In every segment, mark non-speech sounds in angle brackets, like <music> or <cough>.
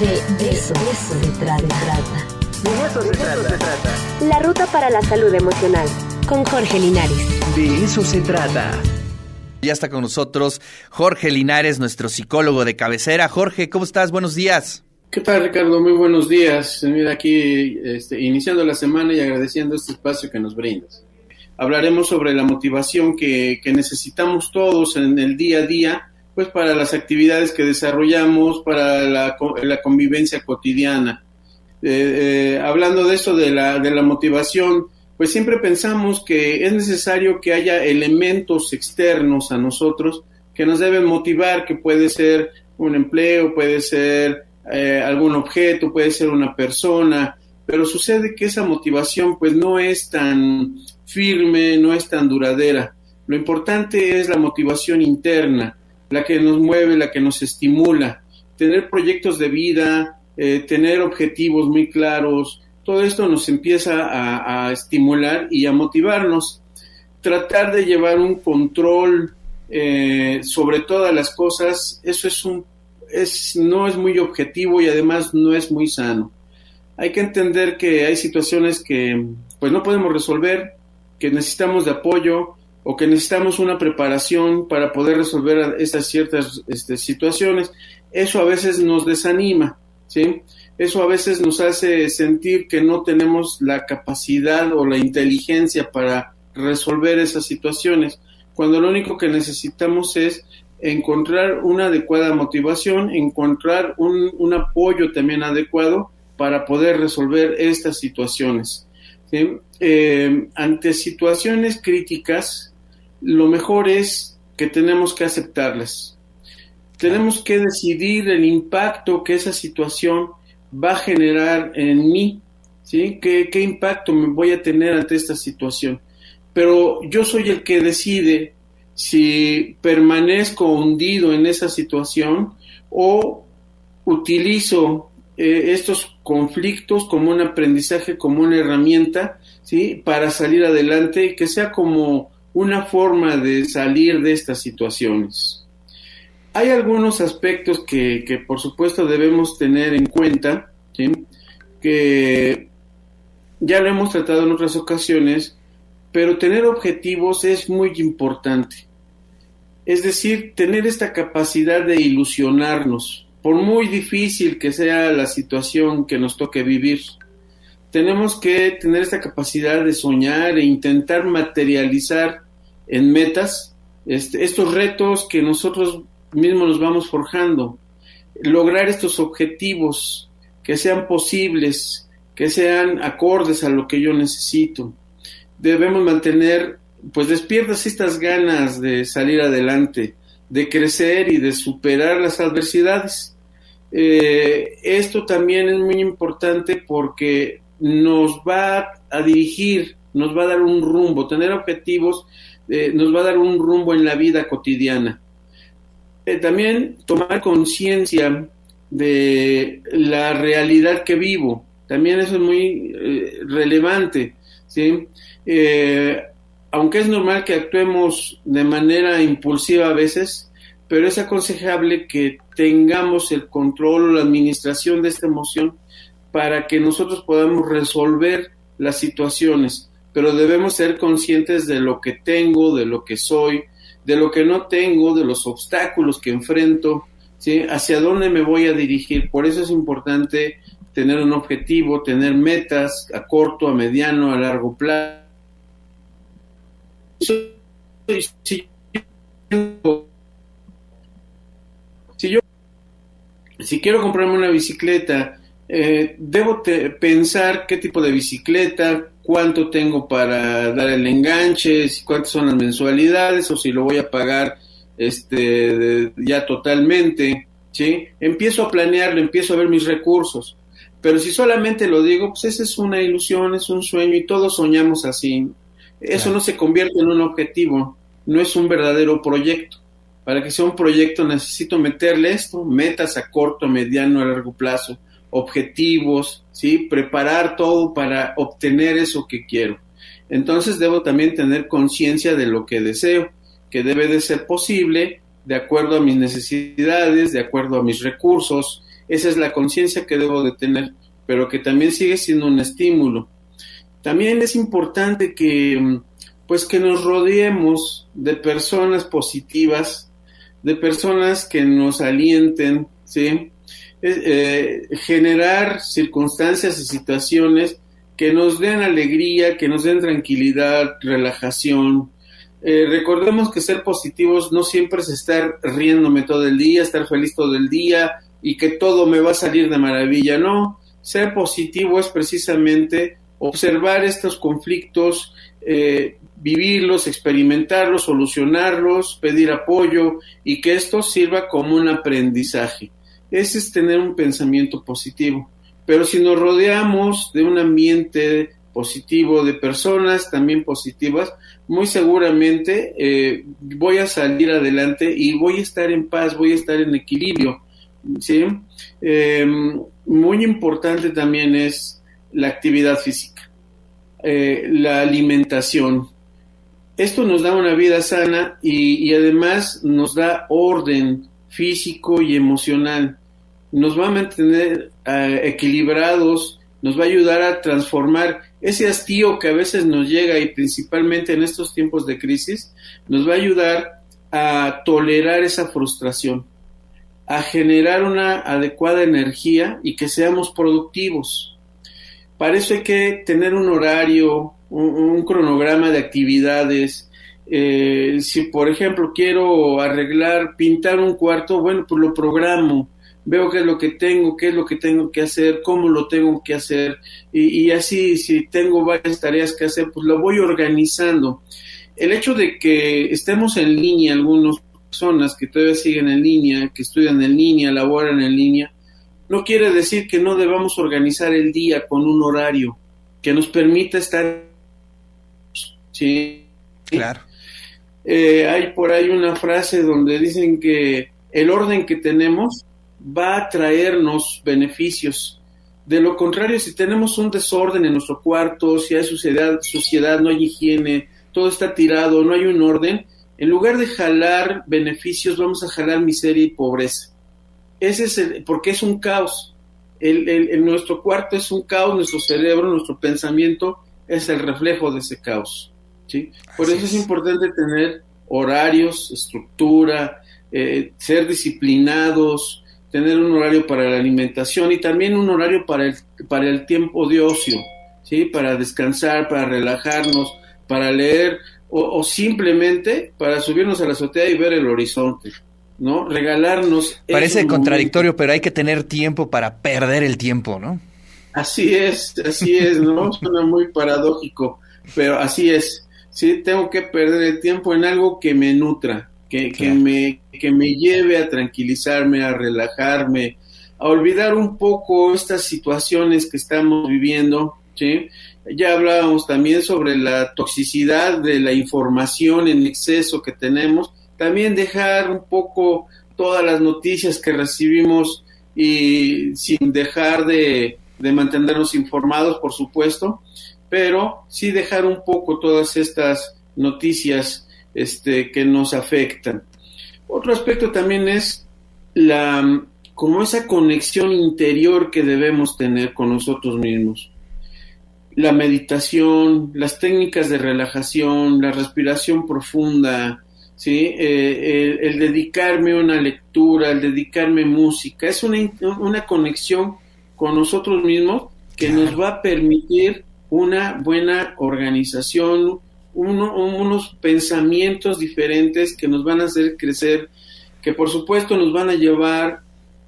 De, eso, eso se trata. De eso, se, trata. La ruta para la salud emocional. Con Jorge Linares. De eso se trata. Ya está con nosotros Jorge Linares, nuestro psicólogo de cabecera. Jorge, ¿cómo estás? Buenos días. ¿Qué tal, Ricardo? Muy buenos días. Mira, aquí este, iniciando la semana y agradeciendo este espacio que nos brindas. Hablaremos sobre la motivación que, que necesitamos todos en el día a día pues para las actividades que desarrollamos, para la, la convivencia cotidiana. Eh, eh, hablando de eso, de la, de la motivación, pues siempre pensamos que es necesario que haya elementos externos a nosotros que nos deben motivar, que puede ser un empleo, puede ser eh, algún objeto, puede ser una persona, pero sucede que esa motivación pues no es tan firme, no es tan duradera. Lo importante es la motivación interna, la que nos mueve, la que nos estimula, tener proyectos de vida, eh, tener objetivos muy claros, todo esto nos empieza a, estimular y a motivarnos. Tratar de llevar un control eh, sobre todas las cosas, eso es un, es, no es muy objetivo y además no es muy sano. Hay que entender que hay situaciones que pues no podemos resolver, que necesitamos de apoyo, o que necesitamos una preparación para poder resolver estas ciertas este, situaciones, eso a veces nos desanima, ¿sí? Eso a veces nos hace sentir que no tenemos la capacidad o la inteligencia para resolver esas situaciones, cuando lo único que necesitamos es encontrar una adecuada motivación, encontrar un, apoyo también adecuado para poder resolver estas situaciones. Eh, ante situaciones críticas, lo mejor es que tenemos que aceptarlas. Tenemos que decidir el impacto que esa situación va a generar en mí, ¿sí? ¿Qué, qué impacto me voy a tener ante esta situación? Pero yo soy el que decide si permanezco hundido en esa situación o utilizo eh, estos conflictos como un aprendizaje, como una herramienta, ¿sí? Para salir adelante y que sea como una forma de salir de estas situaciones. Hay algunos aspectos que, que por supuesto debemos tener en cuenta, que ya lo hemos tratado en otras ocasiones, pero tener objetivos es muy importante. Es decir, tener esta capacidad de ilusionarnos, por muy difícil que sea la situación que nos toque vivir tenemos que tener esta capacidad de soñar e intentar materializar en metas este, estos retos que nosotros mismos nos vamos forjando, lograr estos objetivos que sean posibles, que sean acordes a lo que yo necesito. Debemos mantener pues despiertas estas ganas de salir adelante, de crecer y de superar las adversidades. Eh, esto también es muy importante porque nos va a dirigir, nos va a dar un rumbo, tener objetivos eh, nos va a dar un rumbo en la vida cotidiana. Eh, también tomar conciencia de la realidad que vivo, también eso es muy eh, relevante, ¿sí? aunque es normal que actuemos de manera impulsiva a veces, pero es aconsejable que tengamos el control o la administración de esta emoción para que nosotros podamos resolver las situaciones, pero debemos ser conscientes de lo que tengo, de lo que soy, de lo que no tengo, de los obstáculos que enfrento, ¿sí? hacia dónde me voy a dirigir. Por eso es importante tener un objetivo, tener metas a corto, a mediano, a largo plazo. Si yo, si quiero comprarme una bicicleta eh, debo pensar qué tipo de bicicleta, cuánto tengo para dar el enganche, cuántas son las mensualidades o si lo voy a pagar este ya totalmente, ¿sí? Empiezo a planearlo, empiezo a ver mis recursos. Pero si solamente lo digo, pues esa es una ilusión, es un sueño y todos soñamos así. Eso no se convierte en un objetivo, no es un verdadero proyecto. Para que sea un proyecto necesito meterle esto, metas a corto, mediano, a largo plazo objetivos, ¿sí? Preparar todo para obtener eso que quiero. Entonces debo también tener conciencia de lo que deseo, que debe de ser posible de acuerdo a mis necesidades, de acuerdo a mis recursos. esa es la conciencia que debo de tener, pero que también sigue siendo un estímulo. También es importante que, pues, que nos rodeemos de personas positivas, de personas que nos alienten, ¿sí? Eh, generar circunstancias y situaciones que nos den alegría, que nos den tranquilidad, relajación. Eh, recordemos que ser positivos no siempre es estar riéndome todo el día, estar feliz todo el día y que todo me va a salir de maravilla. No, ser positivo es precisamente observar estos conflictos, eh, vivirlos, experimentarlos, solucionarlos, pedir apoyo y que esto sirva como un aprendizaje. Ese es tener un pensamiento positivo. Pero si nos rodeamos de un ambiente positivo, de personas también positivas, muy seguramente eh, voy a salir adelante y voy a estar en paz, voy a estar en equilibrio. ¿sí? Em, muy importante también es la actividad física, eh, la alimentación. Esto nos da una vida sana y además nos da orden físico y emocional nos va a mantener eh, equilibrados, nos va a ayudar a transformar ese hastío que a veces nos llega y principalmente en estos tiempos de crisis, nos va a ayudar a tolerar esa frustración, a generar una adecuada energía y que seamos productivos. Para eso hay que tener un horario, un, cronograma de actividades. Eh, si, por ejemplo, quiero arreglar, pintar un cuarto, bueno, pues lo programo veo qué es lo que tengo, qué es lo que tengo que hacer, cómo lo tengo que hacer y, así si tengo varias tareas que hacer, pues lo voy organizando. El hecho de que estemos en línea, algunas personas que todavía siguen en línea, que estudian en línea, laboran en línea, no quiere decir que no debamos organizar el día con un horario que nos permita estar. Sí. Claro. Eh, hay por ahí una frase donde dicen que el orden que tenemos va a traernos beneficios. De lo contrario, si tenemos un desorden en nuestro cuarto, si hay suciedad, suciedad, no hay higiene, todo está tirado, no hay un orden, en lugar de jalar beneficios, vamos a jalar miseria y pobreza. Ese es el, porque es un caos. El, nuestro cuarto es un caos, nuestro cerebro, nuestro pensamiento es el reflejo de ese caos. ¿sí? Por eso es importante tener horarios, estructura, eh, ser disciplinados, tener un horario para la alimentación y también un horario para el, para el tiempo de ocio, ¿sí? Para descansar, para relajarnos, para leer o, simplemente para subirnos a la azotea y ver el horizonte, ¿no? Regalarnos. Parece contradictorio, pero hay que tener tiempo para perder el tiempo, ¿no? Así es, así es, ¿no? <laughs> Suena muy paradójico, pero así es. Sí, tengo que perder el tiempo en algo que me nutra, que, me, que me lleve a tranquilizarme, a relajarme, a olvidar un poco estas situaciones que estamos viviendo, ¿sí? Ya hablábamos también sobre la toxicidad de la información en exceso que tenemos, también dejar un poco todas las noticias que recibimos y sin dejar de, de mantenernos informados, por supuesto, pero sí dejar un poco todas estas noticias este, que nos afectan. Otro aspecto también es la, como esa conexión interior que debemos tener con nosotros mismos. La meditación, las técnicas de relajación, la respiración profunda, ¿sí? Eh, el, dedicarme a una lectura, el dedicarme música, es una, una conexión con nosotros mismos que nos va a permitir una buena organización, unos pensamientos diferentes que nos van a hacer crecer, que por supuesto nos van a llevar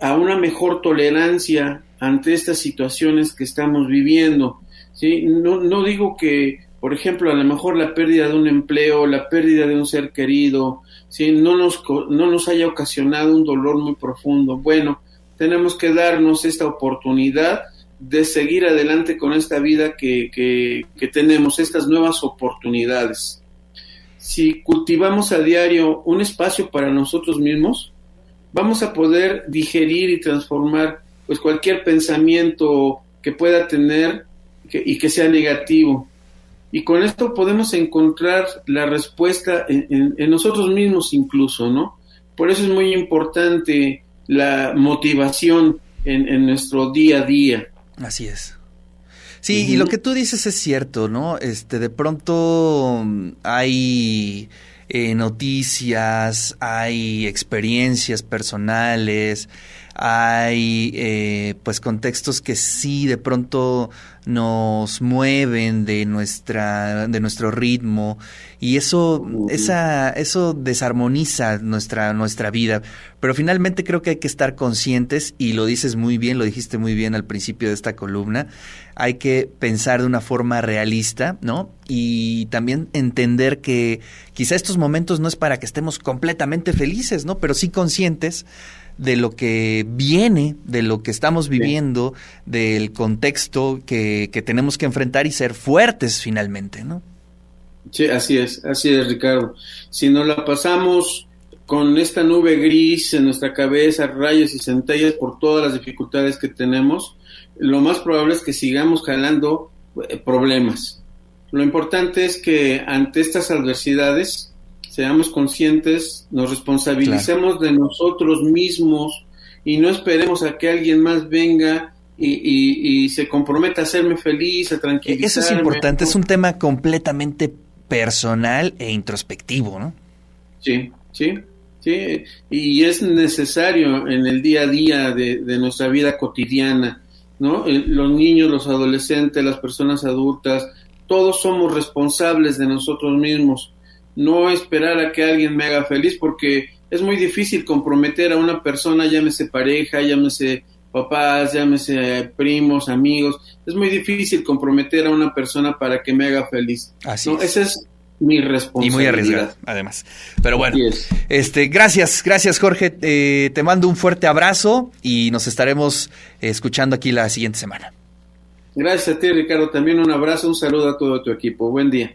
a una mejor tolerancia ante estas situaciones que estamos viviendo. ¿sí? No, no digo que, por ejemplo, a lo mejor la pérdida de un empleo, la pérdida de un ser querido, ¿sí? no, nos, no nos haya ocasionado un dolor muy profundo. Bueno, tenemos que darnos esta oportunidad de seguir adelante con esta vida que, que, tenemos, estas nuevas oportunidades. Si cultivamos a diario un espacio para nosotros mismos, vamos a poder digerir y transformar pues cualquier pensamiento que pueda tener y que sea negativo. Y con esto podemos encontrar la respuesta en, en, nosotros mismos incluso, ¿no? Por eso es muy importante la motivación, en, nuestro día a día. Así es. Sí, y lo que tú dices es cierto, ¿no? Este, de pronto mm, hay eh, noticias, hay experiencias personales, hay eh, pues contextos que sí de pronto nos mueven de nuestra de nuestro ritmo y eso esa eso desarmoniza nuestra nuestra vida. Pero finalmente creo que hay que estar conscientes y lo dices muy bien lo dijiste muy bien al principio de esta columna hay que pensar de una forma realista no y también entender que quizá estos momentos no es para que estemos completamente felices no pero sí conscientes de lo que viene, de lo que estamos viviendo, del contexto que, que, tenemos que enfrentar y ser fuertes finalmente, ¿no? Sí, así es, así es, Ricardo. Si nos la pasamos con esta nube gris en nuestra cabeza, rayos y centellas por todas las dificultades que tenemos, lo más probable es que sigamos jalando eh, problemas. Lo importante es que ante estas adversidades seamos conscientes, nos responsabilicemos de nosotros mismos y no esperemos a que alguien más venga y, se comprometa a hacerme feliz, a tranquilizarme. Eso es importante, es un tema completamente personal e introspectivo, ¿no? Sí, sí, sí, y es necesario en el día a día de, de nuestra vida cotidiana, ¿no? Los niños, los adolescentes, las personas adultas, todos somos responsables de nosotros mismos no esperar a que alguien me haga feliz porque es muy difícil comprometer a una persona, llámese pareja, llámese papás, llámese primos, amigos, es muy difícil comprometer a una persona para que me haga feliz. Así es mi responsabilidad. Y muy arriesgado, además. Pero bueno, este, gracias, gracias Jorge. Eh, te mando un fuerte abrazo y nos estaremos escuchando aquí la siguiente semana. Gracias a ti, Ricardo. También un abrazo, un saludo a todo tu equipo. Buen día.